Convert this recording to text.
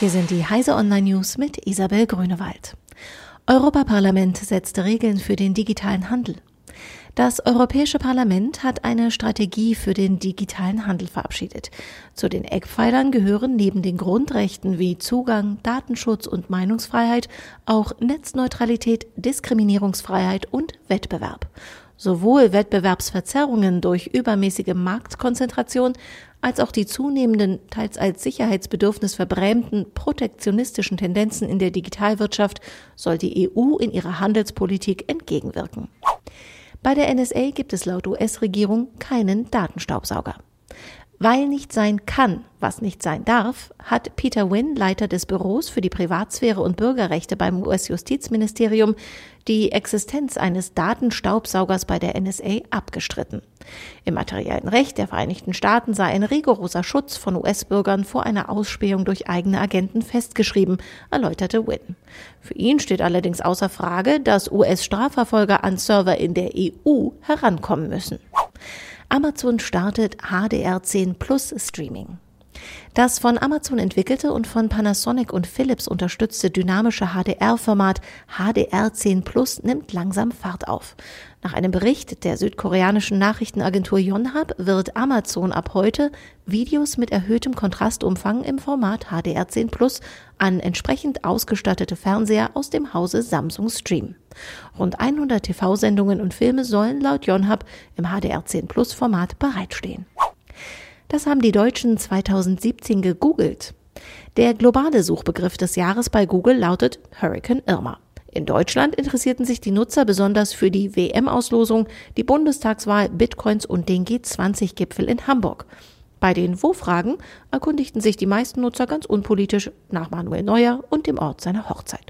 Hier sind die Heise Online News mit Isabel Grünewald. Europaparlament setzt Regeln für den digitalen Handel. Das Europäische Parlament hat eine Strategie für den digitalen Handel verabschiedet. Zu den Eckpfeilern gehören neben den Grundrechten wie Zugang, Datenschutz und Meinungsfreiheit auch Netzneutralität, Diskriminierungsfreiheit und Wettbewerb. Sowohl Wettbewerbsverzerrungen durch übermäßige Marktkonzentration als auch die zunehmenden, teils als Sicherheitsbedürfnis verbrämten protektionistischen Tendenzen in der Digitalwirtschaft soll die EU in ihrer Handelspolitik entgegenwirken. Bei der NSA gibt es laut US-Regierung keinen Datenstaubsauger. Weil nicht sein kann, was nicht sein darf, hat Peter Wynne, Leiter des Büros für die Privatsphäre und Bürgerrechte beim US-Justizministerium, die Existenz eines Datenstaubsaugers bei der NSA abgestritten. Im materiellen Recht der Vereinigten Staaten sei ein rigoroser Schutz von US-Bürgern vor einer Ausspähung durch eigene Agenten festgeschrieben, erläuterte Wynne. Für ihn steht allerdings außer Frage, dass US-Strafverfolger an Server in der EU herankommen müssen. Amazon startet HDR10 Plus Streaming. Das von Amazon entwickelte und von Panasonic und Philips unterstützte dynamische HDR-Format HDR10 Plus nimmt langsam Fahrt auf. Nach einem Bericht der südkoreanischen Nachrichtenagentur Yonhap wird Amazon ab heute Videos mit erhöhtem Kontrastumfang im Format HDR10 Plus an entsprechend ausgestattete Fernseher aus dem Hause Samsung streamen. Rund 100 TV-Sendungen und Filme sollen laut Yonhap im HDR10 Plus Format bereitstehen. Das haben die Deutschen 2017 gegoogelt. Der globale Suchbegriff des Jahres bei Google lautet Hurricane Irma. In Deutschland interessierten sich die Nutzer besonders für die WM-Auslosung, die Bundestagswahl, Bitcoins und den G20-Gipfel in Hamburg. Bei den Wo-Fragen erkundigten sich die meisten Nutzer ganz unpolitisch nach Manuel Neuer und dem Ort seiner Hochzeit.